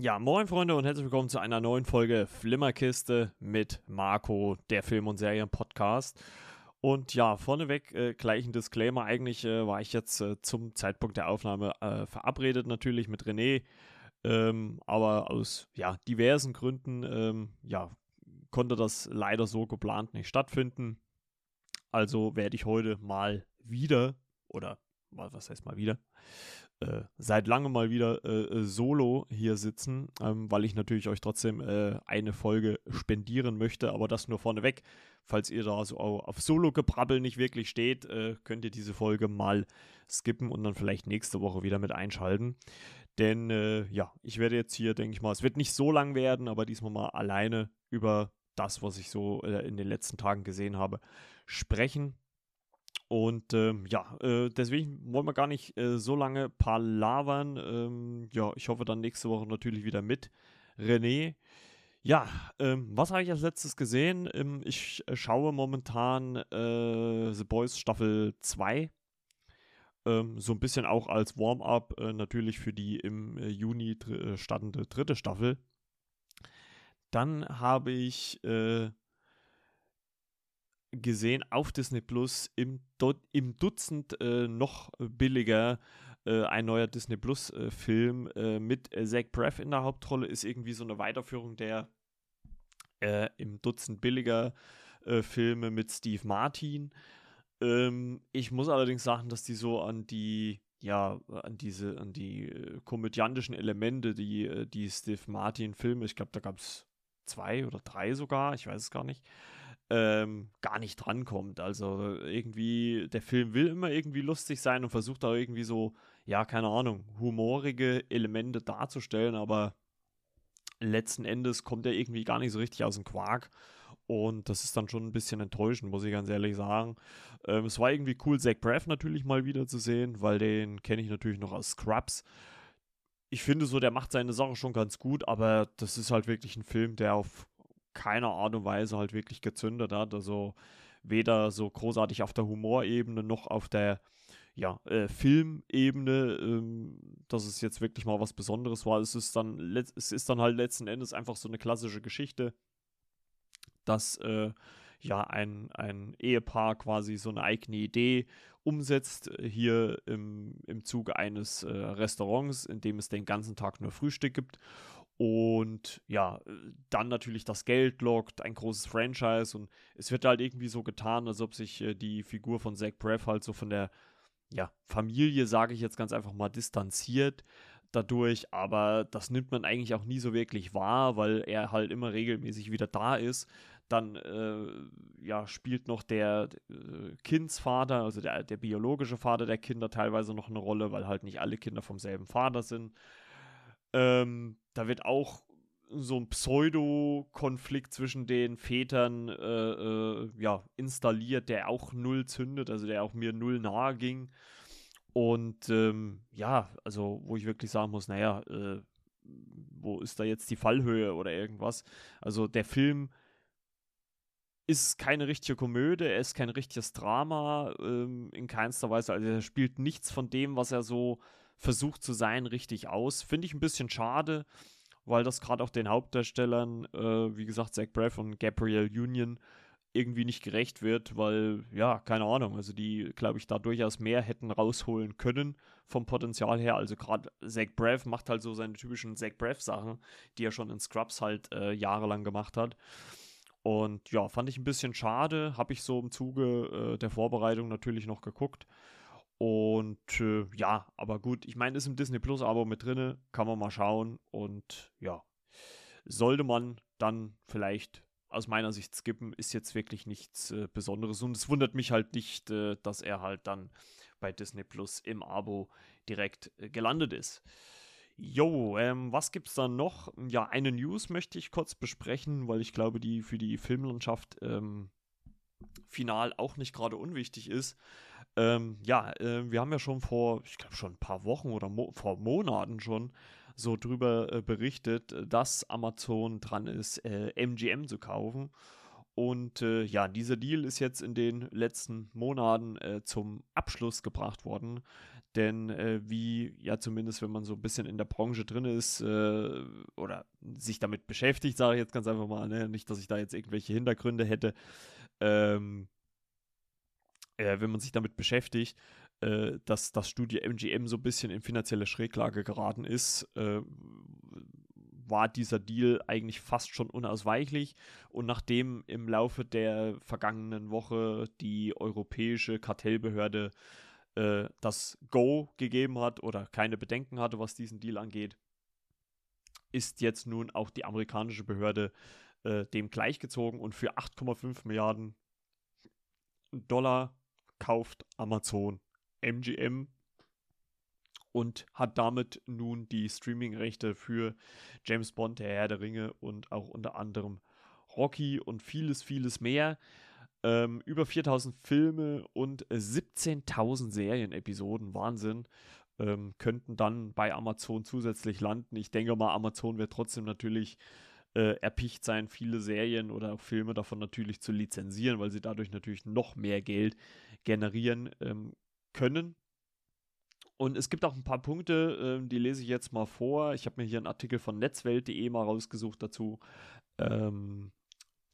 Ja, moin Freunde und herzlich willkommen zu einer neuen Folge Flimmerkiste mit Marco, der Film- und Serien-Podcast. Und ja, vorneweg äh, gleich ein Disclaimer. Eigentlich äh, war ich jetzt äh, zum Zeitpunkt der Aufnahme äh, verabredet natürlich mit René. Ähm, aber aus ja, diversen Gründen ähm, ja, konnte das leider so geplant nicht stattfinden. Also werde ich heute mal wieder, oder was heißt mal wieder, äh, seit langem mal wieder äh, äh, solo hier sitzen, ähm, weil ich natürlich euch trotzdem äh, eine Folge spendieren möchte, aber das nur vorneweg. Falls ihr da so auf Solo-Gebrabbel nicht wirklich steht, äh, könnt ihr diese Folge mal skippen und dann vielleicht nächste Woche wieder mit einschalten. Denn ja, ich werde jetzt hier, denke ich mal, es wird nicht so lang werden, aber diesmal mal alleine über das, was ich so in den letzten Tagen gesehen habe, sprechen. Und ähm, ja, äh, deswegen wollen wir gar nicht äh, so lange palavern. Ähm, ja, ich hoffe dann nächste Woche natürlich wieder mit René. Ja, ähm, was habe ich als letztes gesehen? Ähm, ich äh, schaue momentan äh, The Boys Staffel 2. Ähm, so ein bisschen auch als Warm-up äh, natürlich für die im äh, Juni dr startende dritte Staffel. Dann habe ich gesehen auf Disney Plus im, im Dutzend äh, noch billiger äh, ein neuer Disney Plus äh, Film äh, mit Zach Braff in der Hauptrolle ist irgendwie so eine Weiterführung der äh, im Dutzend billiger äh, Filme mit Steve Martin. Ähm, ich muss allerdings sagen, dass die so an die ja, an diese, an die komödiantischen Elemente, die, die Steve Martin Filme, ich glaube, da gab es zwei oder drei sogar, ich weiß es gar nicht, ähm, gar nicht drankommt. Also irgendwie, der Film will immer irgendwie lustig sein und versucht da irgendwie so, ja, keine Ahnung, humorige Elemente darzustellen, aber letzten Endes kommt er irgendwie gar nicht so richtig aus dem Quark. Und das ist dann schon ein bisschen enttäuschend, muss ich ganz ehrlich sagen. Ähm, es war irgendwie cool, Zach Braff natürlich mal wieder zu sehen, weil den kenne ich natürlich noch aus Scrubs. Ich finde so, der macht seine Sache schon ganz gut, aber das ist halt wirklich ein Film, der auf keiner Art und Weise halt wirklich gezündet hat. Also weder so großartig auf der Humorebene noch auf der ja, äh, Filmebene, ähm, dass es jetzt wirklich mal was Besonderes war. Es ist dann, es ist dann halt letzten Endes einfach so eine klassische Geschichte, dass äh, ja ein, ein Ehepaar quasi so eine eigene Idee umsetzt, äh, hier im, im Zuge eines äh, Restaurants, in dem es den ganzen Tag nur Frühstück gibt. Und ja, dann natürlich das Geld lockt, ein großes Franchise und es wird halt irgendwie so getan, als ob sich äh, die Figur von Zach Braff halt so von der ja, Familie, sage ich jetzt ganz einfach mal, distanziert dadurch, aber das nimmt man eigentlich auch nie so wirklich wahr, weil er halt immer regelmäßig wieder da ist. Dann äh, ja, spielt noch der äh, Kindsvater, also der, der biologische Vater der Kinder teilweise noch eine Rolle, weil halt nicht alle Kinder vom selben Vater sind. Ähm, da wird auch so ein Pseudo-Konflikt zwischen den Vätern äh, äh, ja, installiert, der auch null zündet, also der auch mir null nahe ging. Und ähm, ja, also wo ich wirklich sagen muss, naja, äh, wo ist da jetzt die Fallhöhe oder irgendwas? Also der Film ist keine richtige Komödie, er ist kein richtiges Drama, ähm, in keinster Weise. Also er spielt nichts von dem, was er so versucht zu sein, richtig aus. Finde ich ein bisschen schade, weil das gerade auch den Hauptdarstellern, äh, wie gesagt, Zach Braff und Gabrielle Union, irgendwie nicht gerecht wird, weil, ja, keine Ahnung, also die, glaube ich, da durchaus mehr hätten rausholen können vom Potenzial her. Also gerade Zach Braff macht halt so seine typischen Zach Braff-Sachen, die er schon in Scrubs halt äh, jahrelang gemacht hat. Und ja, fand ich ein bisschen schade, habe ich so im Zuge äh, der Vorbereitung natürlich noch geguckt. Und äh, ja, aber gut, ich meine, ist im Disney Plus Abo mit drinne, kann man mal schauen und ja, sollte man dann vielleicht aus meiner Sicht skippen, ist jetzt wirklich nichts äh, Besonderes und es wundert mich halt nicht, äh, dass er halt dann bei Disney Plus im Abo direkt äh, gelandet ist. Jo, ähm, was gibt's da noch? Ja, eine News möchte ich kurz besprechen, weil ich glaube, die für die Filmlandschaft ähm, final auch nicht gerade unwichtig ist. Ähm, ja, äh, wir haben ja schon vor, ich glaube schon ein paar Wochen oder mo vor Monaten schon so drüber äh, berichtet, dass Amazon dran ist, äh, MGM zu kaufen. Und äh, ja, dieser Deal ist jetzt in den letzten Monaten äh, zum Abschluss gebracht worden. Denn äh, wie, ja, zumindest wenn man so ein bisschen in der Branche drin ist oder sich damit beschäftigt, sage ich jetzt ganz einfach mal, ne? nicht, dass ich da jetzt irgendwelche Hintergründe hätte, ähm, äh, wenn man sich damit beschäftigt, äh, dass das Studio MGM so ein bisschen in finanzielle Schräglage geraten ist, äh, war dieser Deal eigentlich fast schon unausweichlich. Und nachdem im Laufe der vergangenen Woche die europäische Kartellbehörde äh, das Go gegeben hat oder keine Bedenken hatte, was diesen Deal angeht, ist jetzt nun auch die amerikanische Behörde äh, dem gleichgezogen und für 8,5 Milliarden Dollar kauft Amazon MGM und hat damit nun die Streaming-Rechte für James Bond, der Herr der Ringe und auch unter anderem Rocky und vieles, vieles mehr. Ähm, über 4000 Filme und 17.000 Serienepisoden, Wahnsinn, ähm, könnten dann bei Amazon zusätzlich landen. Ich denke mal, Amazon wird trotzdem natürlich äh, erpicht sein, viele Serien oder Filme davon natürlich zu lizenzieren, weil sie dadurch natürlich noch mehr Geld generieren ähm, können. Und es gibt auch ein paar Punkte, äh, die lese ich jetzt mal vor. Ich habe mir hier einen Artikel von netzwelt.de mal rausgesucht dazu, ähm,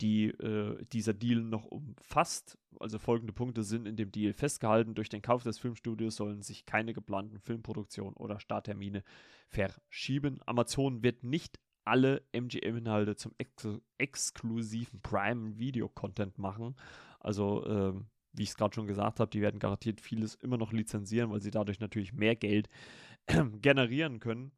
die äh, dieser Deal noch umfasst. Also folgende Punkte sind in dem Deal festgehalten. Durch den Kauf des Filmstudios sollen sich keine geplanten Filmproduktionen oder Starttermine verschieben. Amazon wird nicht alle MGM-Inhalte zum ex exklusiven Prime-Video-Content machen. Also ähm, wie ich es gerade schon gesagt habe, die werden garantiert vieles immer noch lizenzieren, weil sie dadurch natürlich mehr Geld generieren können.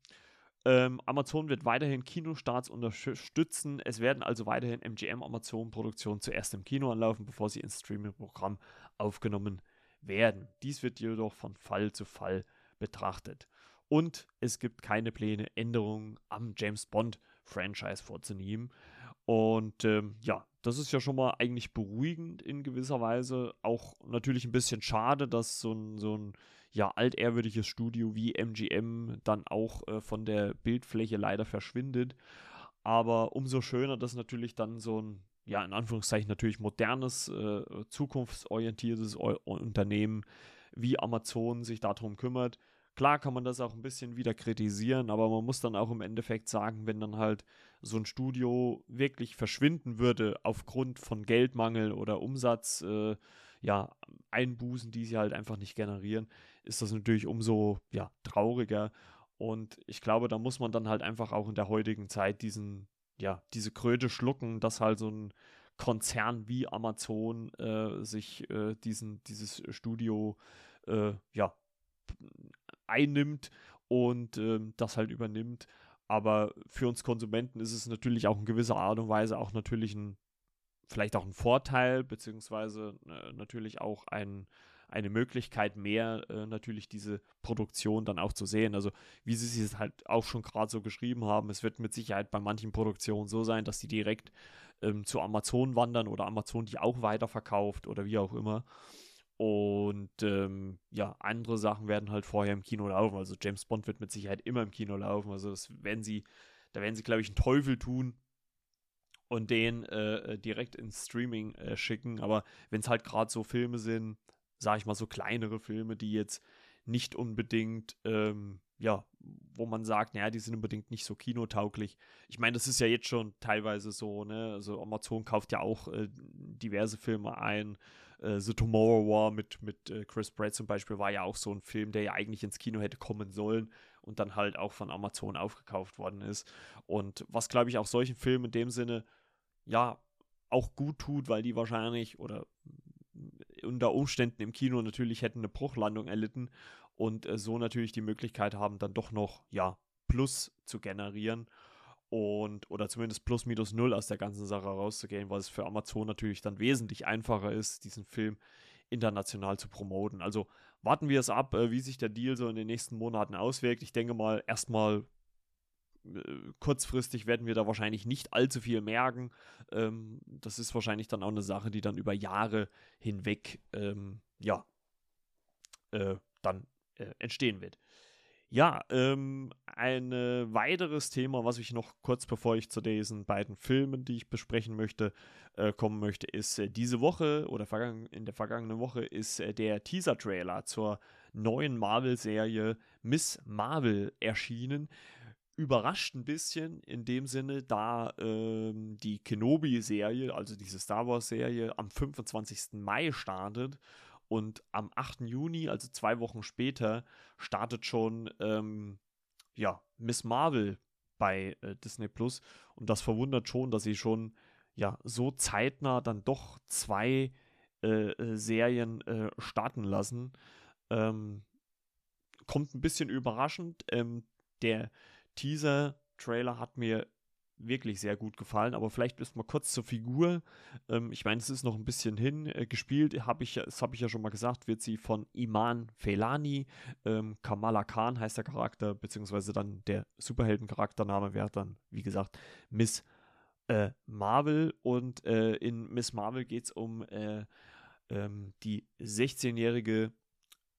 Ähm, Amazon wird weiterhin Kinostarts unterstützen. Es werden also weiterhin MGM-Amazon-Produktionen zuerst im Kino anlaufen, bevor sie ins Streaming-Programm aufgenommen werden. Dies wird jedoch von Fall zu Fall betrachtet. Und es gibt keine Pläne, Änderungen am James Bond-Franchise vorzunehmen. Und ähm, ja, das ist ja schon mal eigentlich beruhigend in gewisser Weise. Auch natürlich ein bisschen schade, dass so ein, so ein ja, altehrwürdiges Studio wie MGM dann auch äh, von der Bildfläche leider verschwindet. Aber umso schöner, dass natürlich dann so ein, ja, in Anführungszeichen natürlich modernes, äh, zukunftsorientiertes Unternehmen wie Amazon sich darum kümmert. Klar kann man das auch ein bisschen wieder kritisieren, aber man muss dann auch im Endeffekt sagen, wenn dann halt so ein Studio wirklich verschwinden würde aufgrund von Geldmangel oder Umsatz, äh, ja, Einbußen, die sie halt einfach nicht generieren, ist das natürlich umso ja, trauriger. Und ich glaube, da muss man dann halt einfach auch in der heutigen Zeit diesen, ja, diese Kröte schlucken, dass halt so ein Konzern wie Amazon äh, sich äh, diesen, dieses Studio äh, ja, einnimmt und ähm, das halt übernimmt. Aber für uns Konsumenten ist es natürlich auch in gewisser Art und Weise auch natürlich ein, vielleicht auch ein Vorteil, beziehungsweise äh, natürlich auch ein, eine Möglichkeit mehr, äh, natürlich diese Produktion dann auch zu sehen. Also wie Sie es halt auch schon gerade so geschrieben haben, es wird mit Sicherheit bei manchen Produktionen so sein, dass die direkt ähm, zu Amazon wandern oder Amazon die auch weiterverkauft oder wie auch immer. Und ähm, ja, andere Sachen werden halt vorher im Kino laufen. Also James Bond wird mit Sicherheit immer im Kino laufen. Also das werden sie, da werden sie, glaube ich, einen Teufel tun und den äh, äh, direkt ins Streaming äh, schicken. Aber wenn es halt gerade so Filme sind, sage ich mal, so kleinere Filme, die jetzt nicht unbedingt, ähm, ja, wo man sagt, naja, die sind unbedingt nicht so kinotauglich. Ich meine, das ist ja jetzt schon teilweise so, ne? Also Amazon kauft ja auch äh, diverse Filme ein äh, The Tomorrow War mit, mit äh, Chris Pratt zum Beispiel war ja auch so ein Film, der ja eigentlich ins Kino hätte kommen sollen und dann halt auch von Amazon aufgekauft worden ist. Und was, glaube ich, auch solchen Filmen in dem Sinne, ja, auch gut tut, weil die wahrscheinlich oder unter Umständen im Kino natürlich hätten eine Bruchlandung erlitten und äh, so natürlich die Möglichkeit haben, dann doch noch, ja, Plus zu generieren und oder zumindest plus minus null aus der ganzen Sache rauszugehen, weil es für Amazon natürlich dann wesentlich einfacher ist, diesen Film international zu promoten. Also warten wir es ab, äh, wie sich der Deal so in den nächsten Monaten auswirkt. Ich denke mal, erstmal äh, kurzfristig werden wir da wahrscheinlich nicht allzu viel merken. Ähm, das ist wahrscheinlich dann auch eine Sache, die dann über Jahre hinweg, ähm, ja, äh, dann entstehen wird. Ja, ähm, ein äh, weiteres Thema, was ich noch kurz bevor ich zu diesen beiden Filmen, die ich besprechen möchte, äh, kommen möchte, ist äh, diese Woche oder in der vergangenen Woche ist äh, der Teaser-Trailer zur neuen Marvel-Serie Miss Marvel erschienen. Überrascht ein bisschen in dem Sinne, da ähm, die Kenobi-Serie, also diese Star Wars-Serie, am 25. Mai startet und am 8. Juni, also zwei Wochen später, startet schon ähm, ja, Miss Marvel bei äh, Disney Plus. Und das verwundert schon, dass sie schon ja so zeitnah dann doch zwei äh, äh Serien äh, starten lassen. Ähm, kommt ein bisschen überraschend. Ähm, der Teaser-Trailer hat mir wirklich sehr gut gefallen. Aber vielleicht ist mal kurz zur Figur. Ähm, ich meine, es ist noch ein bisschen hin. Äh, gespielt habe ich, das habe ich ja schon mal gesagt, wird sie von Iman Felani. Ähm, Kamala Khan heißt der Charakter, beziehungsweise dann der Superhelden-Charaktername wäre dann, wie gesagt, Miss äh, Marvel. Und äh, in Miss Marvel geht es um äh, ähm, die 16-jährige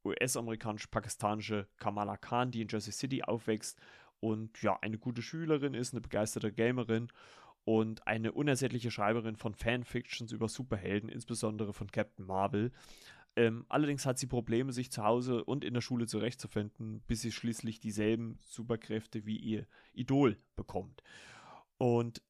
US-amerikanisch-pakistanische Kamala Khan, die in Jersey City aufwächst und ja, eine gute Schülerin ist, eine begeisterte Gamerin und eine unersättliche Schreiberin von Fanfictions über Superhelden, insbesondere von Captain Marvel. Ähm, allerdings hat sie Probleme, sich zu Hause und in der Schule zurechtzufinden, bis sie schließlich dieselben Superkräfte wie ihr Idol bekommt. Und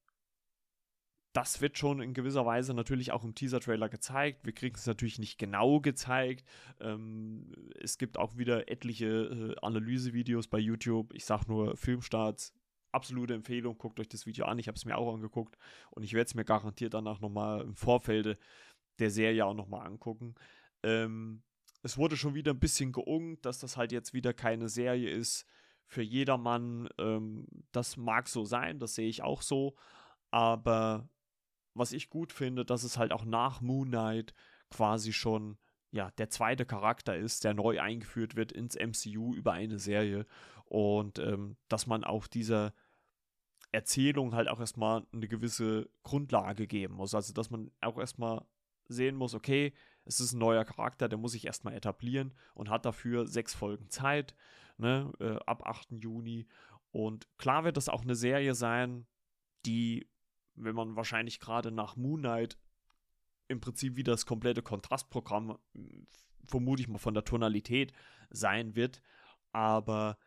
das wird schon in gewisser Weise natürlich auch im Teaser-Trailer gezeigt. Wir kriegen es natürlich nicht genau gezeigt. Ähm, es gibt auch wieder etliche äh, Analysevideos bei YouTube. Ich sage nur Filmstarts. Absolute Empfehlung, guckt euch das Video an. Ich habe es mir auch angeguckt und ich werde es mir garantiert danach nochmal im Vorfeld der Serie auch nochmal angucken. Ähm, es wurde schon wieder ein bisschen geungt, dass das halt jetzt wieder keine Serie ist für jedermann. Ähm, das mag so sein, das sehe ich auch so. Aber was ich gut finde, dass es halt auch nach Moon Knight quasi schon ja, der zweite Charakter ist, der neu eingeführt wird ins MCU über eine Serie. Und ähm, dass man auch dieser Erzählung halt auch erstmal eine gewisse Grundlage geben muss. Also, dass man auch erstmal sehen muss, okay, es ist ein neuer Charakter, der muss sich erstmal etablieren und hat dafür sechs Folgen Zeit, ne, äh, ab 8. Juni. Und klar wird das auch eine Serie sein, die wenn man wahrscheinlich gerade nach Moon Knight im Prinzip wie das komplette Kontrastprogramm, vermute ich mal von der Tonalität sein wird. Aber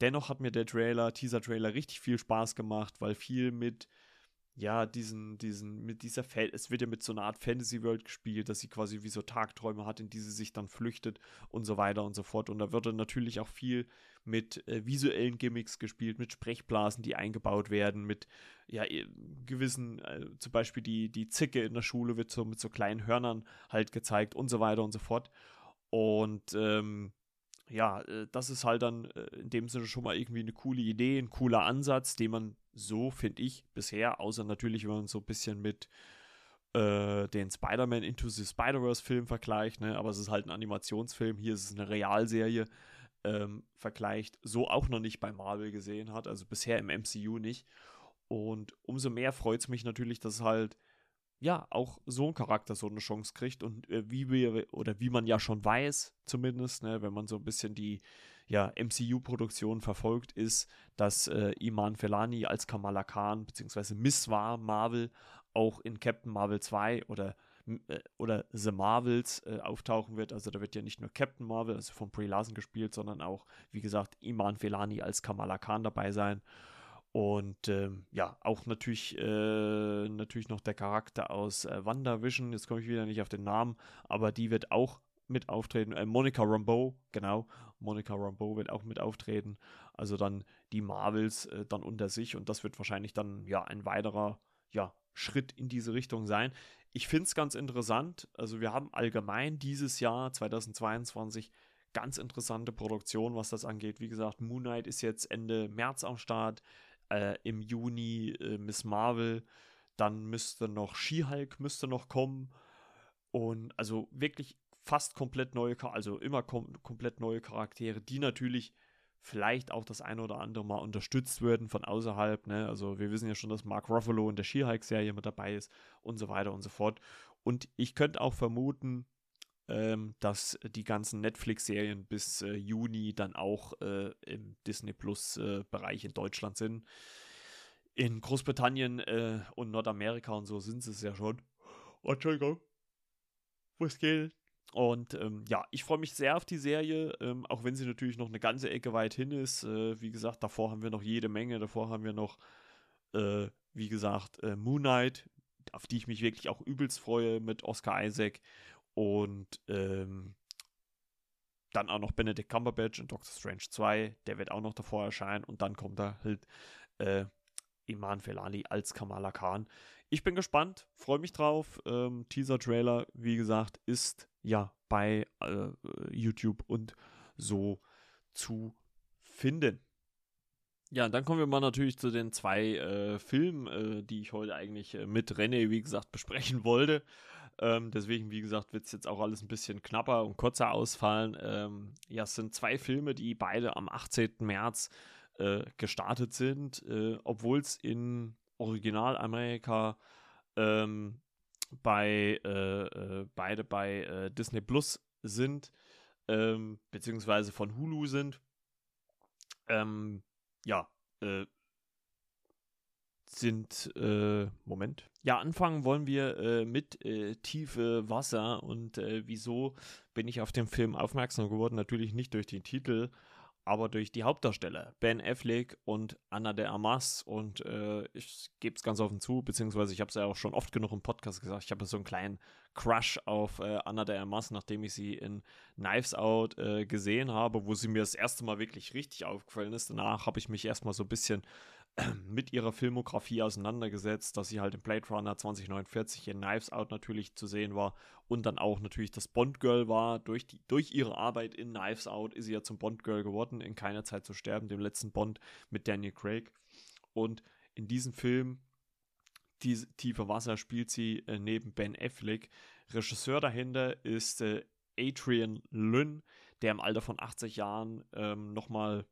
dennoch hat mir der Trailer, Teaser-Trailer richtig viel Spaß gemacht, weil viel mit ja, diesen, diesen, mit dieser, Fa es wird ja mit so einer Art Fantasy-World gespielt, dass sie quasi wie so Tagträume hat, in die sie sich dann flüchtet und so weiter und so fort. Und da wird dann natürlich auch viel mit äh, visuellen Gimmicks gespielt, mit Sprechblasen, die eingebaut werden, mit ja, gewissen, äh, zum Beispiel die, die Zicke in der Schule wird so mit so kleinen Hörnern halt gezeigt und so weiter und so fort. Und ähm, ja, äh, das ist halt dann äh, in dem Sinne schon mal irgendwie eine coole Idee, ein cooler Ansatz, den man so, finde ich, bisher, außer natürlich, wenn man so ein bisschen mit äh, den Spider-Man Into the Spider-Verse-Film vergleicht, ne? aber es ist halt ein Animationsfilm, hier ist es eine Realserie, ähm, vergleicht, so auch noch nicht bei Marvel gesehen hat, also bisher im MCU nicht. Und umso mehr freut es mich natürlich, dass halt ja, auch so ein Charakter so eine Chance kriegt und äh, wie wir, oder wie man ja schon weiß, zumindest, ne, wenn man so ein bisschen die ja, MCU-Produktion verfolgt, ist, dass äh, Iman Felani als Kamala Khan bzw. Miss war Marvel auch in Captain Marvel 2 oder, äh, oder The Marvels äh, auftauchen wird. Also da wird ja nicht nur Captain Marvel, also von Brie Larson gespielt, sondern auch, wie gesagt, Iman Felani als Kamala Khan dabei sein. Und ähm, ja, auch natürlich, äh, natürlich noch der Charakter aus äh, WandaVision, jetzt komme ich wieder nicht auf den Namen, aber die wird auch mit auftreten. Äh, Monica Rambeau, genau, Monica Rambeau wird auch mit auftreten. Also dann die Marvels äh, dann unter sich und das wird wahrscheinlich dann ja ein weiterer ja, Schritt in diese Richtung sein. Ich finde es ganz interessant. Also wir haben allgemein dieses Jahr 2022 ganz interessante Produktion, was das angeht. Wie gesagt, Moon Knight ist jetzt Ende März am Start äh, im Juni äh, Miss Marvel, dann müsste noch She-Hulk müsste noch kommen und also wirklich fast komplett neue, also immer kom komplett neue Charaktere, die natürlich vielleicht auch das eine oder andere Mal unterstützt werden von außerhalb. Ne? Also wir wissen ja schon, dass Mark Ruffalo in der She-Hulk-Serie mit dabei ist und so weiter und so fort. Und ich könnte auch vermuten, ähm, dass die ganzen Netflix-Serien bis äh, Juni dann auch äh, im Disney Plus-Bereich äh, in Deutschland sind. In Großbritannien äh, und Nordamerika und so sind sie es ja schon. Entschuldigung. Was geht? Und ähm, ja, ich freue mich sehr auf die Serie, ähm, auch wenn sie natürlich noch eine ganze Ecke weit hin ist. Äh, wie gesagt, davor haben wir noch jede Menge. Davor haben wir noch, äh, wie gesagt, äh, Moon Knight, auf die ich mich wirklich auch übelst freue mit Oscar Isaac. Und ähm, dann auch noch Benedict Cumberbatch in Doctor Strange 2. Der wird auch noch davor erscheinen. Und dann kommt da halt äh, Iman Felali als Kamala Khan. Ich bin gespannt, freue mich drauf. Ähm, Teaser-Trailer, wie gesagt, ist ja bei äh, YouTube und so zu finden. Ja, dann kommen wir mal natürlich zu den zwei äh, Filmen, äh, die ich heute eigentlich äh, mit René, wie gesagt, besprechen wollte. Ähm, deswegen, wie gesagt, wird es jetzt auch alles ein bisschen knapper und kurzer ausfallen. Ähm, ja, es sind zwei Filme, die beide am 18. März äh, gestartet sind, äh, obwohl es in Originalamerika ähm, bei äh, äh, beide bei äh, Disney Plus sind, ähm, beziehungsweise von Hulu sind. Ähm, ja, äh, sind, äh, Moment. Ja, anfangen wollen wir mit Tiefe Wasser und wieso bin ich auf den Film aufmerksam geworden? Natürlich nicht durch den Titel, aber durch die Hauptdarsteller, Ben Affleck und Anna de Armas. Und äh, ich gebe es ganz offen zu, beziehungsweise ich habe es ja auch schon oft genug im Podcast gesagt, ich habe so einen kleinen Crush auf äh, Anna de Armas, nachdem ich sie in Knives Out äh, gesehen habe, wo sie mir das erste Mal wirklich richtig aufgefallen ist. Danach habe ich mich erstmal so ein bisschen mit ihrer Filmografie auseinandergesetzt, dass sie halt in Blade Runner 2049 in Knives Out natürlich zu sehen war und dann auch natürlich das Bond-Girl war. Durch, die, durch ihre Arbeit in Knives Out ist sie ja zum Bond-Girl geworden, in Keiner Zeit zu sterben, dem letzten Bond mit Daniel Craig. Und in diesem Film, die Tiefe Wasser, spielt sie äh, neben Ben Affleck. Regisseur dahinter ist äh, Adrian Lynn, der im Alter von 80 Jahren ähm, nochmal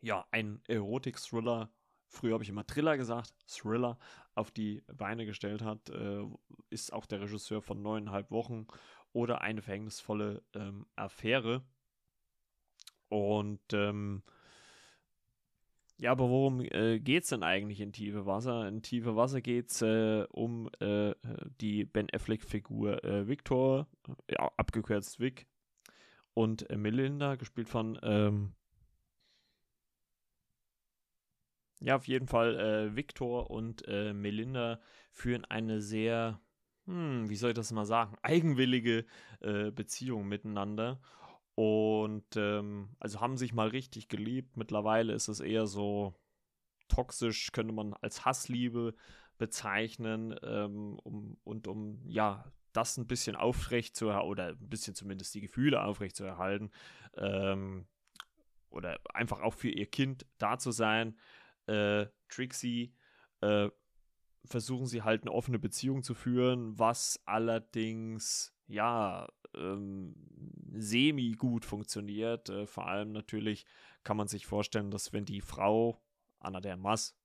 ja, ein Erotik-Thriller früher habe ich immer Thriller gesagt, Thriller, auf die Beine gestellt hat, äh, ist auch der Regisseur von neuneinhalb Wochen oder eine verhängnisvolle ähm, Affäre. Und ähm, ja, aber worum äh, geht es denn eigentlich in Tiefe Wasser? In Tiefe Wasser geht es äh, um äh, die Ben Affleck-Figur äh, Victor, ja, abgekürzt Vic, und Melinda, gespielt von ähm, Ja, auf jeden Fall. Äh, Victor und äh, Melinda führen eine sehr, hm, wie soll ich das mal sagen, eigenwillige äh, Beziehung miteinander. Und ähm, also haben sich mal richtig geliebt. Mittlerweile ist es eher so toxisch, könnte man als Hassliebe bezeichnen. Ähm, um, und um, ja, das ein bisschen aufrecht zu oder ein bisschen zumindest die Gefühle aufrecht zu erhalten. Ähm, oder einfach auch für ihr Kind da zu sein äh, Trixie äh, versuchen sie halt eine offene Beziehung zu führen, was allerdings ja ähm, semi gut funktioniert. Äh, vor allem natürlich kann man sich vorstellen, dass wenn die Frau Anna der Mass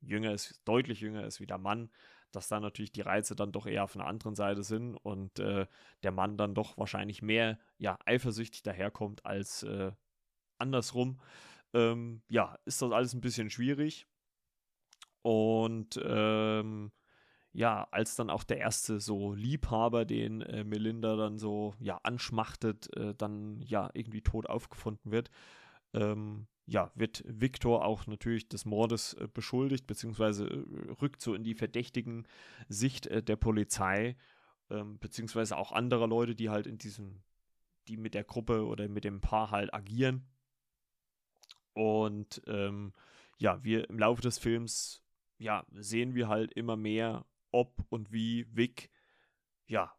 jünger ist, deutlich jünger ist wie der Mann, dass da natürlich die Reize dann doch eher auf einer anderen Seite sind und äh, der Mann dann doch wahrscheinlich mehr ja eifersüchtig daherkommt als äh, andersrum ähm, ja, ist das alles ein bisschen schwierig. Und ähm, ja, als dann auch der erste so Liebhaber, den äh, Melinda dann so ja anschmachtet, äh, dann ja irgendwie tot aufgefunden wird, ähm, ja, wird Victor auch natürlich des Mordes äh, beschuldigt, beziehungsweise äh, rückt so in die verdächtigen Sicht äh, der Polizei, ähm, beziehungsweise auch anderer Leute, die halt in diesem, die mit der Gruppe oder mit dem Paar halt agieren. Und ähm, ja, wir im Laufe des Films ja, sehen wir halt immer mehr, ob und wie Vic ja,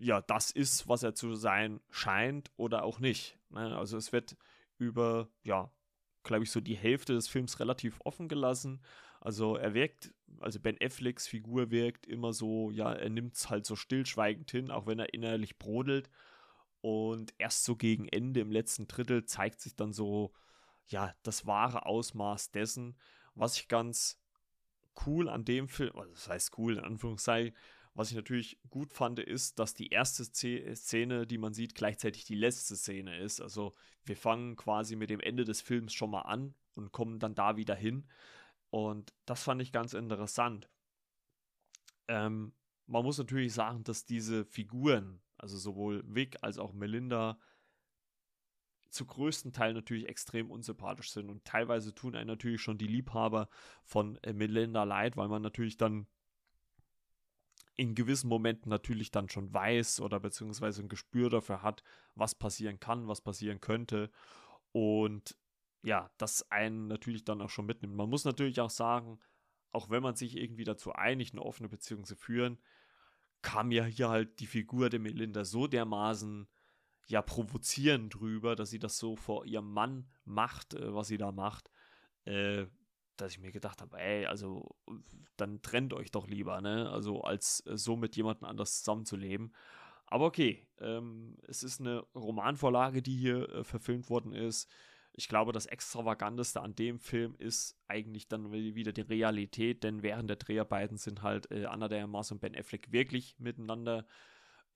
ja, das ist, was er zu sein scheint oder auch nicht. Ne? Also es wird über, ja, glaube ich, so die Hälfte des Films relativ offen gelassen. Also er wirkt, also Ben Afflecks Figur wirkt immer so, ja, er nimmt es halt so stillschweigend hin, auch wenn er innerlich brodelt. Und erst so gegen Ende im letzten Drittel zeigt sich dann so, ja, das wahre Ausmaß dessen, was ich ganz cool an dem Film, also das heißt cool in Anführungszeichen, Was ich natürlich gut fand, ist, dass die erste Szene, die man sieht, gleichzeitig die letzte Szene ist. Also wir fangen quasi mit dem Ende des Films schon mal an und kommen dann da wieder hin. Und das fand ich ganz interessant. Ähm, man muss natürlich sagen, dass diese Figuren, also sowohl Vic als auch Melinda, zu größten Teil natürlich extrem unsympathisch sind. Und teilweise tun einen natürlich schon die Liebhaber von äh, Melinda leid, weil man natürlich dann in gewissen Momenten natürlich dann schon weiß oder beziehungsweise ein Gespür dafür hat, was passieren kann, was passieren könnte. Und ja, das einen natürlich dann auch schon mitnimmt. Man muss natürlich auch sagen, auch wenn man sich irgendwie dazu einigt, eine offene Beziehung zu führen, kam ja hier halt die Figur der Melinda so dermaßen ja provozieren drüber, dass sie das so vor ihrem Mann macht, äh, was sie da macht, äh, dass ich mir gedacht habe, ey, also dann trennt euch doch lieber, ne? Also als äh, so mit jemandem anders zusammenzuleben. Aber okay, ähm, es ist eine Romanvorlage, die hier äh, verfilmt worden ist. Ich glaube, das Extravaganteste an dem Film ist eigentlich dann wieder die Realität, denn während der Dreharbeiten sind halt äh, Anna de Armas und Ben Affleck wirklich miteinander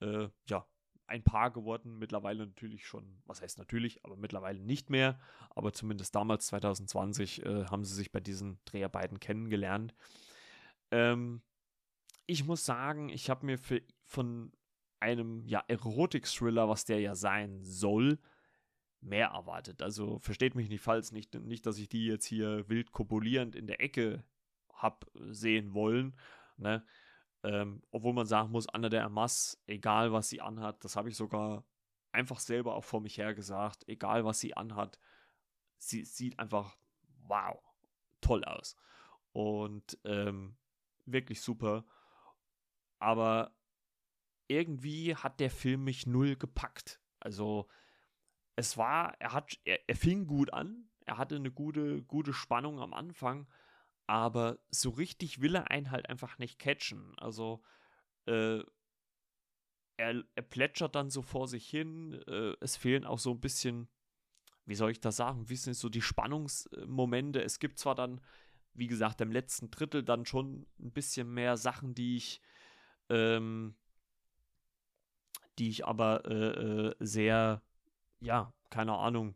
äh, ja, ein Paar geworden. Mittlerweile natürlich schon, was heißt natürlich, aber mittlerweile nicht mehr. Aber zumindest damals, 2020, äh, haben sie sich bei diesen Dreharbeiten kennengelernt. Ähm, ich muss sagen, ich habe mir für, von einem ja, Erotik-Thriller, was der ja sein soll, mehr erwartet. Also versteht mich nicht falsch, nicht, nicht dass ich die jetzt hier wild kopulierend in der Ecke habe sehen wollen. Ne? Ähm, obwohl man sagen muss, Anna der Amas, egal was sie anhat, das habe ich sogar einfach selber auch vor mich her gesagt, egal was sie anhat, sie sieht einfach wow, toll aus. Und ähm, wirklich super. Aber irgendwie hat der Film mich null gepackt. Also es war, er hat, er, er fing gut an, er hatte eine gute, gute Spannung am Anfang, aber so richtig will er einen halt einfach nicht catchen. Also, äh, er, er plätschert dann so vor sich hin. Äh, es fehlen auch so ein bisschen, wie soll ich das sagen, wie sind so die Spannungsmomente. Es gibt zwar dann, wie gesagt, im letzten Drittel dann schon ein bisschen mehr Sachen, die ich, ähm, die ich aber äh, äh sehr, ja, keine Ahnung,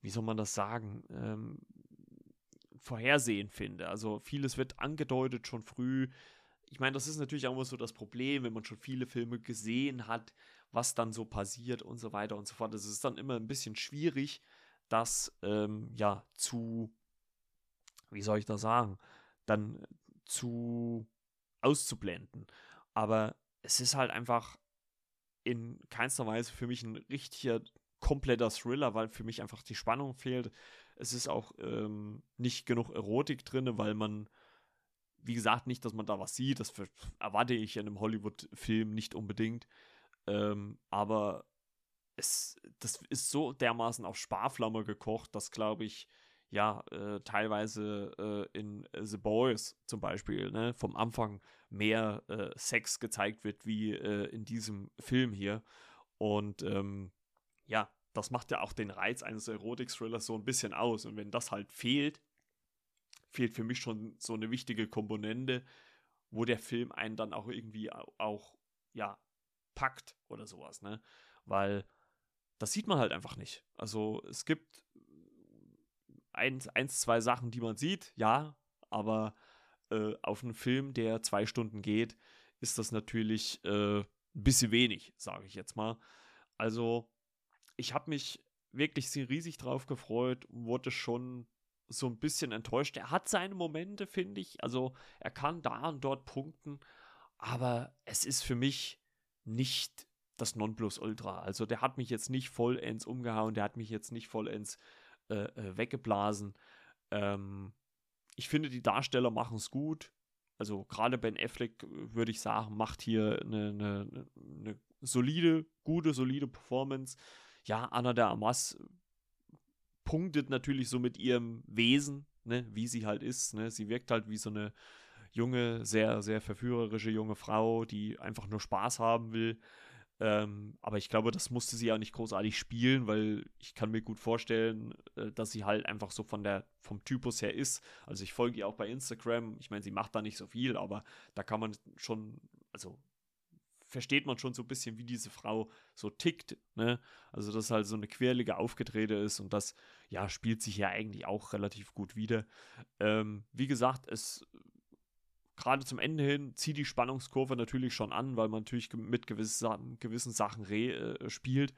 wie soll man das sagen, ähm, vorhersehen finde. Also vieles wird angedeutet schon früh. Ich meine, das ist natürlich auch immer so das Problem, wenn man schon viele Filme gesehen hat, was dann so passiert und so weiter und so fort. Es ist dann immer ein bisschen schwierig, das ähm, ja zu, wie soll ich das sagen, dann zu auszublenden. Aber es ist halt einfach in keinster Weise für mich ein richtiger kompletter Thriller, weil für mich einfach die Spannung fehlt. Es ist auch ähm, nicht genug Erotik drin, weil man, wie gesagt, nicht, dass man da was sieht. Das erwarte ich in einem Hollywood-Film nicht unbedingt. Ähm, aber es, das ist so dermaßen auf Sparflamme gekocht, dass, glaube ich, ja, äh, teilweise äh, in The Boys zum Beispiel, ne, vom Anfang mehr äh, Sex gezeigt wird wie äh, in diesem Film hier. Und ähm, ja, das macht ja auch den Reiz eines Erotik-Thrillers so ein bisschen aus. Und wenn das halt fehlt, fehlt für mich schon so eine wichtige Komponente, wo der Film einen dann auch irgendwie auch, ja, packt oder sowas, ne? Weil das sieht man halt einfach nicht. Also es gibt eins, eins zwei Sachen, die man sieht, ja, aber äh, auf einen Film, der zwei Stunden geht, ist das natürlich äh, ein bisschen wenig, sage ich jetzt mal. Also ich habe mich wirklich riesig drauf gefreut, wurde schon so ein bisschen enttäuscht. Er hat seine Momente, finde ich. Also er kann da und dort punkten, aber es ist für mich nicht das Nonplusultra. Also der hat mich jetzt nicht vollends umgehauen, der hat mich jetzt nicht vollends äh, äh weggeblasen. Ähm, ich finde, die Darsteller machen es gut. Also gerade Ben Affleck, äh, würde ich sagen, macht hier eine, eine, eine solide, gute, solide Performance ja, Anna de Amas punktet natürlich so mit ihrem Wesen, ne, wie sie halt ist. Ne? Sie wirkt halt wie so eine junge, sehr, sehr verführerische junge Frau, die einfach nur Spaß haben will. Ähm, aber ich glaube, das musste sie auch nicht großartig spielen, weil ich kann mir gut vorstellen, äh, dass sie halt einfach so von der, vom Typus her ist. Also ich folge ihr auch bei Instagram. Ich meine, sie macht da nicht so viel, aber da kann man schon, also versteht man schon so ein bisschen, wie diese Frau so tickt. Ne? Also, dass halt so eine quirlige Aufgetrete ist und das, ja, spielt sich ja eigentlich auch relativ gut wieder. Ähm, wie gesagt, es gerade zum Ende hin zieht die Spannungskurve natürlich schon an, weil man natürlich mit gewissen, gewissen Sachen re, äh, spielt.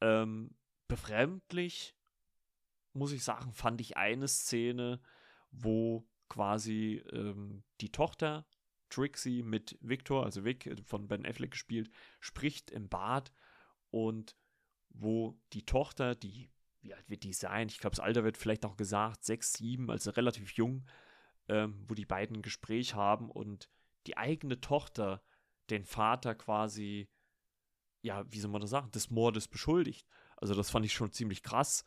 Ähm, befremdlich, muss ich sagen, fand ich eine Szene, wo quasi ähm, die Tochter Trixie mit Victor, also Vic äh, von Ben Affleck gespielt, spricht im Bad und wo die Tochter, die, wie alt wird die sein? Ich glaube, das Alter wird vielleicht auch gesagt, sechs, sieben, also relativ jung, ähm, wo die beiden ein Gespräch haben und die eigene Tochter den Vater quasi, ja, wie soll man das sagen, des Mordes beschuldigt. Also das fand ich schon ziemlich krass.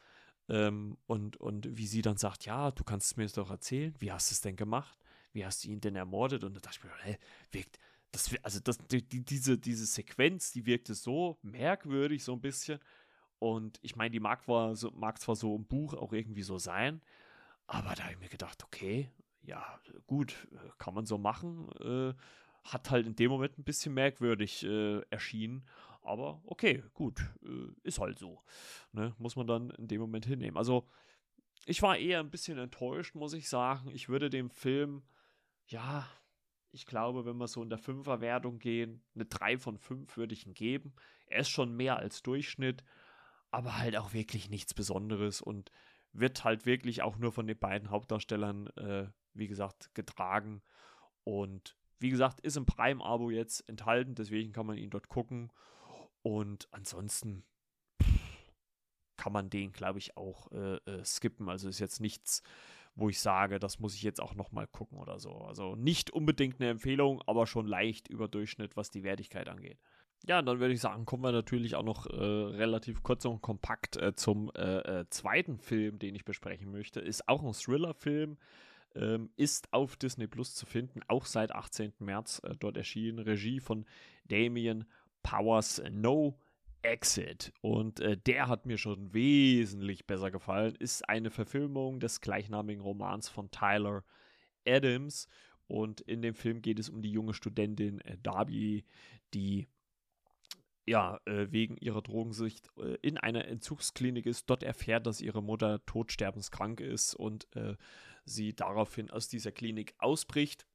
Ähm, und, und wie sie dann sagt, ja, du kannst es mir doch erzählen, wie hast du es denn gemacht? Wie hast du ihn denn ermordet? Und da dachte ich mir, hä, wirkt, das, also das, die, diese, diese Sequenz, die wirkte so merkwürdig, so ein bisschen. Und ich meine, die mag, war so, mag zwar so im Buch auch irgendwie so sein, aber da habe ich mir gedacht, okay, ja, gut, kann man so machen. Äh, hat halt in dem Moment ein bisschen merkwürdig äh, erschienen. Aber okay, gut, äh, ist halt so. Ne? Muss man dann in dem Moment hinnehmen. Also, ich war eher ein bisschen enttäuscht, muss ich sagen. Ich würde dem Film, ja, ich glaube, wenn wir so in der Fünferwertung gehen, eine 3 von 5 würde ich ihm geben. Er ist schon mehr als Durchschnitt, aber halt auch wirklich nichts Besonderes und wird halt wirklich auch nur von den beiden Hauptdarstellern äh, wie gesagt, getragen. Und wie gesagt, ist im Prime-Abo jetzt enthalten, deswegen kann man ihn dort gucken. Und ansonsten kann man den, glaube ich, auch äh, äh, skippen. Also ist jetzt nichts, wo ich sage, das muss ich jetzt auch nochmal gucken oder so. Also nicht unbedingt eine Empfehlung, aber schon leicht über Durchschnitt, was die Wertigkeit angeht. Ja, dann würde ich sagen, kommen wir natürlich auch noch äh, relativ kurz und kompakt äh, zum äh, äh, zweiten Film, den ich besprechen möchte. Ist auch ein Thriller-Film ähm, ist auf Disney Plus zu finden, auch seit 18. März äh, dort erschienen. Regie von Damien Powers No Exit. Und äh, der hat mir schon wesentlich besser gefallen. Ist eine Verfilmung des gleichnamigen Romans von Tyler Adams. Und in dem Film geht es um die junge Studentin äh, Darby, die ja, äh, wegen ihrer Drogensicht äh, in einer Entzugsklinik ist, dort erfährt, dass ihre Mutter todsterbenskrank ist und äh, sie daraufhin aus dieser Klinik ausbricht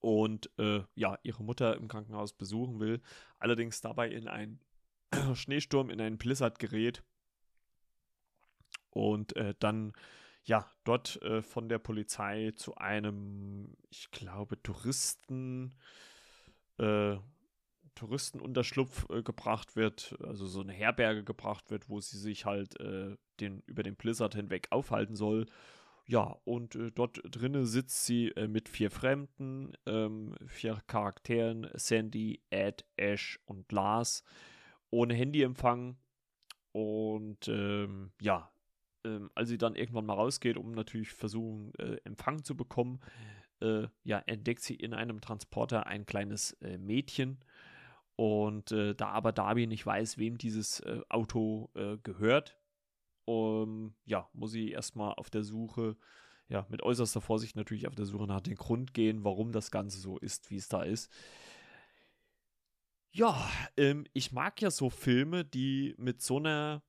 und äh, ja, ihre Mutter im Krankenhaus besuchen will, allerdings dabei in einen Schneesturm, in einen Blizzard gerät und äh, dann ja, dort äh, von der Polizei zu einem, ich glaube, Touristen, äh, Touristenunterschlupf äh, gebracht wird, also so eine Herberge gebracht wird, wo sie sich halt äh, den, über den Blizzard hinweg aufhalten soll. Ja, und äh, dort drinnen sitzt sie äh, mit vier Fremden, ähm, vier Charakteren, Sandy, Ed, Ash und Lars, ohne Handyempfang. Und ähm, ja, ähm, als sie dann irgendwann mal rausgeht, um natürlich versuchen, äh, Empfang zu bekommen, äh, ja, entdeckt sie in einem Transporter ein kleines Mädchen, und äh, da aber Darby nicht weiß, wem dieses äh, Auto äh, gehört, um, ja, muss sie erstmal auf der Suche, ja, mit äußerster Vorsicht natürlich auf der Suche nach dem Grund gehen, warum das Ganze so ist, wie es da ist. Ja, ähm, ich mag ja so Filme, die mit so einer,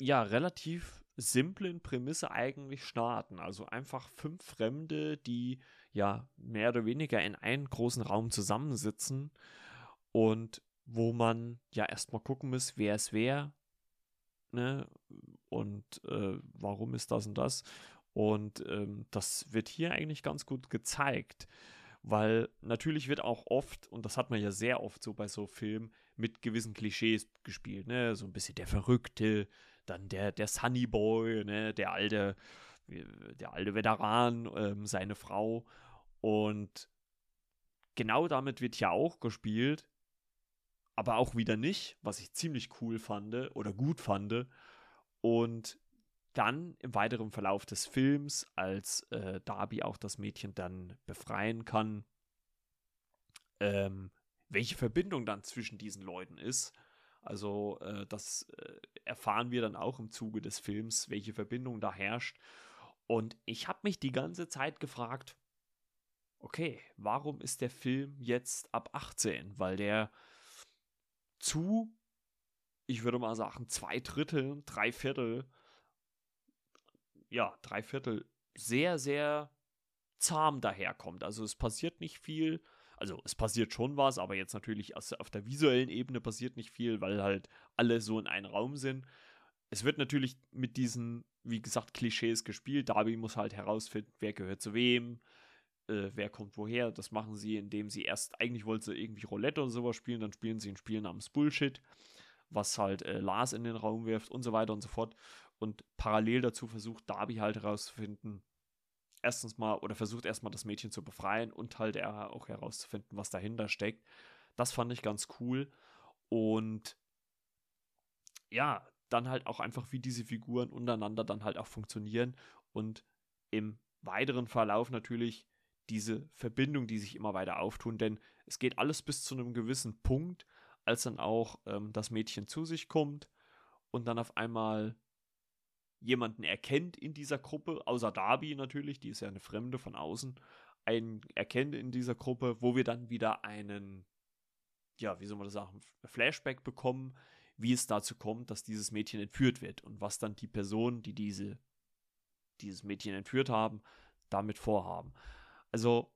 ja, relativ simplen Prämisse eigentlich starten. Also einfach fünf Fremde, die ja mehr oder weniger in einem großen Raum zusammensitzen und wo man ja erstmal gucken muss, wer es wer, ne? Und äh, warum ist das und das? Und ähm, das wird hier eigentlich ganz gut gezeigt, weil natürlich wird auch oft, und das hat man ja sehr oft so bei so Filmen, mit gewissen Klischees gespielt, ne? So ein bisschen der Verrückte, dann der, der Sunny Boy, ne? Der alte, der alte Veteran, ähm, seine Frau. Und genau damit wird ja auch gespielt, aber auch wieder nicht, was ich ziemlich cool fand oder gut fand. Und dann im weiteren Verlauf des Films, als äh, Darby auch das Mädchen dann befreien kann, ähm, welche Verbindung dann zwischen diesen Leuten ist. Also äh, das äh, erfahren wir dann auch im Zuge des Films, welche Verbindung da herrscht. Und ich habe mich die ganze Zeit gefragt, okay, warum ist der Film jetzt ab 18? Weil der zu, ich würde mal sagen, zwei Drittel, drei Viertel, ja, drei Viertel sehr, sehr zahm daherkommt. Also es passiert nicht viel. Also es passiert schon was, aber jetzt natürlich auf der visuellen Ebene passiert nicht viel, weil halt alle so in einem Raum sind. Es wird natürlich mit diesen, wie gesagt, Klischees gespielt. Darby muss halt herausfinden, wer gehört zu wem, äh, wer kommt woher. Das machen sie, indem sie erst, eigentlich wollten sie irgendwie Roulette oder sowas spielen, dann spielen sie ein Spiel namens Bullshit, was halt äh, Lars in den Raum wirft und so weiter und so fort. Und parallel dazu versucht Darby halt herauszufinden, erstens mal, oder versucht erstmal das Mädchen zu befreien und halt auch herauszufinden, was dahinter steckt. Das fand ich ganz cool. Und ja, dann halt auch einfach, wie diese Figuren untereinander dann halt auch funktionieren und im weiteren Verlauf natürlich diese Verbindung, die sich immer weiter auftun, denn es geht alles bis zu einem gewissen Punkt, als dann auch ähm, das Mädchen zu sich kommt und dann auf einmal jemanden erkennt in dieser Gruppe, außer Darby natürlich, die ist ja eine Fremde von außen, einen erkennt in dieser Gruppe, wo wir dann wieder einen, ja, wie soll man das sagen, Flashback bekommen, wie es dazu kommt, dass dieses Mädchen entführt wird und was dann die Personen, die diese, dieses Mädchen entführt haben, damit vorhaben. Also,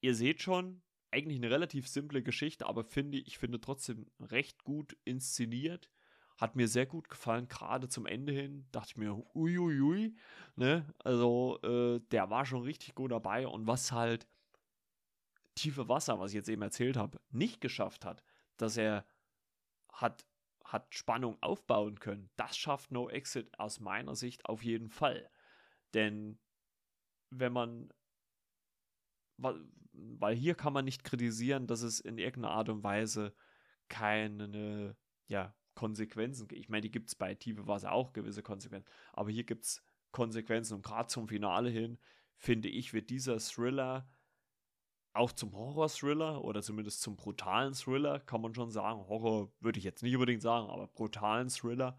ihr seht schon, eigentlich eine relativ simple Geschichte, aber finde ich finde trotzdem recht gut inszeniert. Hat mir sehr gut gefallen, gerade zum Ende hin. Dachte ich mir, uiuiui, ui, ne? Also, äh, der war schon richtig gut dabei. Und was halt tiefe Wasser, was ich jetzt eben erzählt habe, nicht geschafft hat, dass er hat, hat Spannung aufbauen können, das schafft No Exit aus meiner Sicht auf jeden Fall. Denn wenn man weil hier kann man nicht kritisieren, dass es in irgendeiner Art und Weise keine ja, Konsequenzen. Ich meine, die gibt es bei Tiefe Wasser auch gewisse Konsequenzen, aber hier gibt es Konsequenzen und gerade zum Finale hin, finde ich, wird dieser Thriller auch zum Horror-Thriller oder zumindest zum brutalen Thriller, kann man schon sagen. Horror würde ich jetzt nicht unbedingt sagen, aber brutalen Thriller.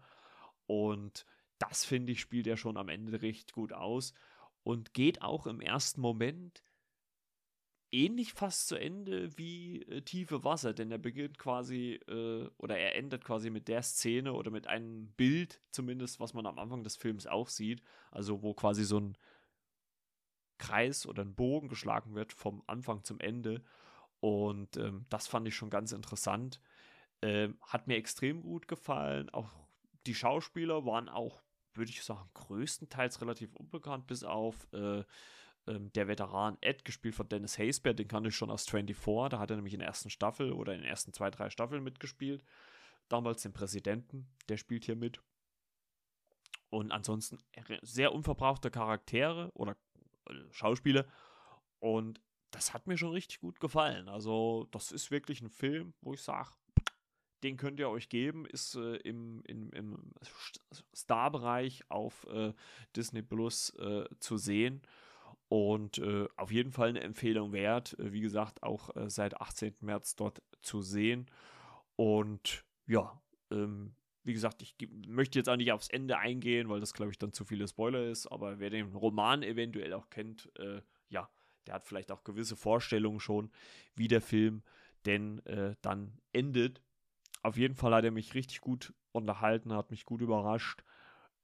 Und das, finde ich, spielt er schon am Ende recht gut aus und geht auch im ersten Moment ähnlich fast zu Ende wie äh, Tiefe Wasser, denn er beginnt quasi äh, oder er endet quasi mit der Szene oder mit einem Bild zumindest, was man am Anfang des Films auch sieht, also wo quasi so ein Kreis oder ein Bogen geschlagen wird vom Anfang zum Ende und ähm, das fand ich schon ganz interessant. Ähm, hat mir extrem gut gefallen. Auch die Schauspieler waren auch, würde ich sagen, größtenteils relativ unbekannt, bis auf äh, ähm, der Veteran Ed, gespielt von Dennis Haysbert, den kannte ich schon aus 24. Da hat er nämlich in der ersten Staffel oder in den ersten zwei, drei Staffeln mitgespielt. Damals den Präsidenten, der spielt hier mit. Und ansonsten sehr unverbrauchte Charaktere oder äh, Schauspieler. Und das hat mir schon richtig gut gefallen. Also, das ist wirklich ein Film, wo ich sage, den könnt ihr euch geben, ist äh, im, im, im Star-Bereich auf äh, Disney Plus äh, zu sehen. Und äh, auf jeden Fall eine Empfehlung wert. Äh, wie gesagt, auch äh, seit 18. März dort zu sehen. Und ja, ähm, wie gesagt, ich möchte jetzt auch nicht aufs Ende eingehen, weil das, glaube ich, dann zu viele Spoiler ist. Aber wer den Roman eventuell auch kennt, äh, ja, der hat vielleicht auch gewisse Vorstellungen schon, wie der Film denn äh, dann endet. Auf jeden Fall hat er mich richtig gut unterhalten, hat mich gut überrascht.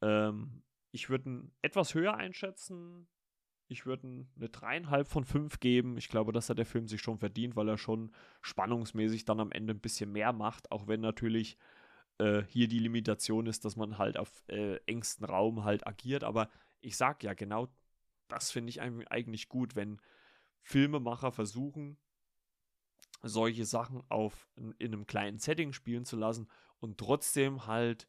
Ähm, ich würde ihn etwas höher einschätzen, ich würde eine dreieinhalb von fünf geben. Ich glaube, das hat der Film sich schon verdient, weil er schon spannungsmäßig dann am Ende ein bisschen mehr macht, auch wenn natürlich äh, hier die Limitation ist, dass man halt auf äh, engstem Raum halt agiert. Aber ich sag ja, genau das finde ich eigentlich gut, wenn Filmemacher versuchen, solche Sachen auf in, in einem kleinen Setting spielen zu lassen und trotzdem halt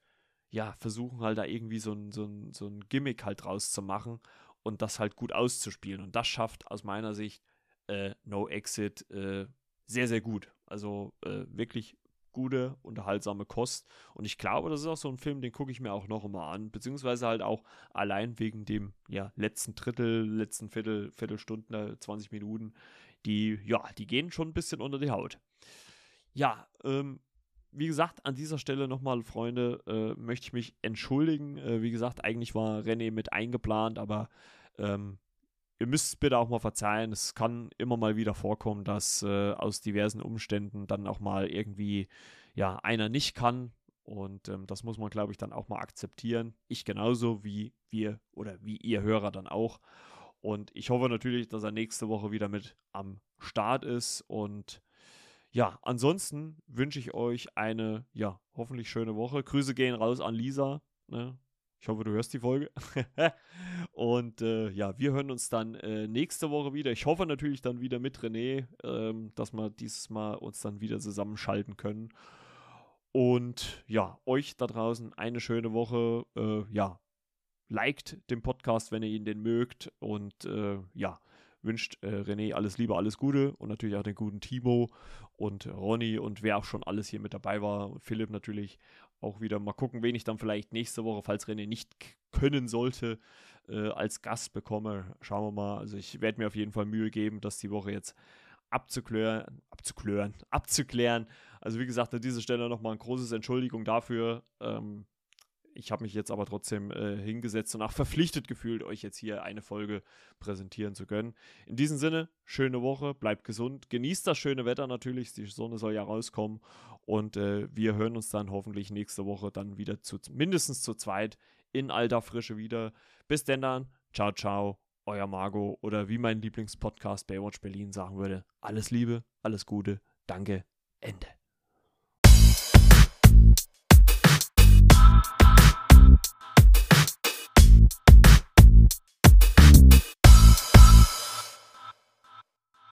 ja, versuchen halt da irgendwie so ein, so ein, so ein Gimmick halt draus zu machen und das halt gut auszuspielen. Und das schafft aus meiner Sicht äh, No Exit äh, sehr, sehr gut. Also äh, wirklich gute, unterhaltsame Kost. Und ich glaube, das ist auch so ein Film, den gucke ich mir auch noch immer an. Beziehungsweise halt auch allein wegen dem ja, letzten Drittel, letzten Viertel, Viertelstunde, 20 Minuten. Die, ja, die gehen schon ein bisschen unter die Haut. Ja, ähm, wie gesagt, an dieser Stelle nochmal, Freunde, äh, möchte ich mich entschuldigen. Äh, wie gesagt, eigentlich war René mit eingeplant, aber ähm, ihr müsst es bitte auch mal verzeihen. Es kann immer mal wieder vorkommen, dass äh, aus diversen Umständen dann auch mal irgendwie ja einer nicht kann. Und ähm, das muss man, glaube ich, dann auch mal akzeptieren. Ich genauso wie wir oder wie ihr Hörer dann auch. Und ich hoffe natürlich, dass er nächste Woche wieder mit am Start ist. Und ja, ansonsten wünsche ich euch eine, ja, hoffentlich schöne Woche. Grüße gehen raus an Lisa. Ne? Ich hoffe, du hörst die Folge. und äh, ja, wir hören uns dann äh, nächste Woche wieder. Ich hoffe natürlich dann wieder mit René, ähm, dass wir dieses Mal uns dann wieder zusammenschalten können. Und ja, euch da draußen eine schöne Woche. Äh, ja, liked den Podcast, wenn ihr ihn den mögt. Und äh, ja, wünscht äh, René alles Liebe, alles Gute und natürlich auch den guten Timo und Ronny und wer auch schon alles hier mit dabei war. Philipp natürlich auch wieder mal gucken, wen ich dann vielleicht nächste Woche, falls René nicht können sollte, äh, als Gast bekomme. Schauen wir mal. Also ich werde mir auf jeden Fall Mühe geben, dass die Woche jetzt abzuklären, abzuklären, abzuklären. Also wie gesagt, an dieser Stelle nochmal ein großes Entschuldigung dafür. Ähm, ich habe mich jetzt aber trotzdem äh, hingesetzt und auch verpflichtet gefühlt, euch jetzt hier eine Folge präsentieren zu können. In diesem Sinne, schöne Woche, bleibt gesund, genießt das schöne Wetter natürlich, die Sonne soll ja rauskommen und äh, wir hören uns dann hoffentlich nächste Woche dann wieder zu, mindestens zu zweit in alter Frische wieder. Bis denn dann, ciao, ciao, euer Margot oder wie mein Lieblingspodcast Baywatch Berlin sagen würde, alles Liebe, alles Gute, danke, Ende.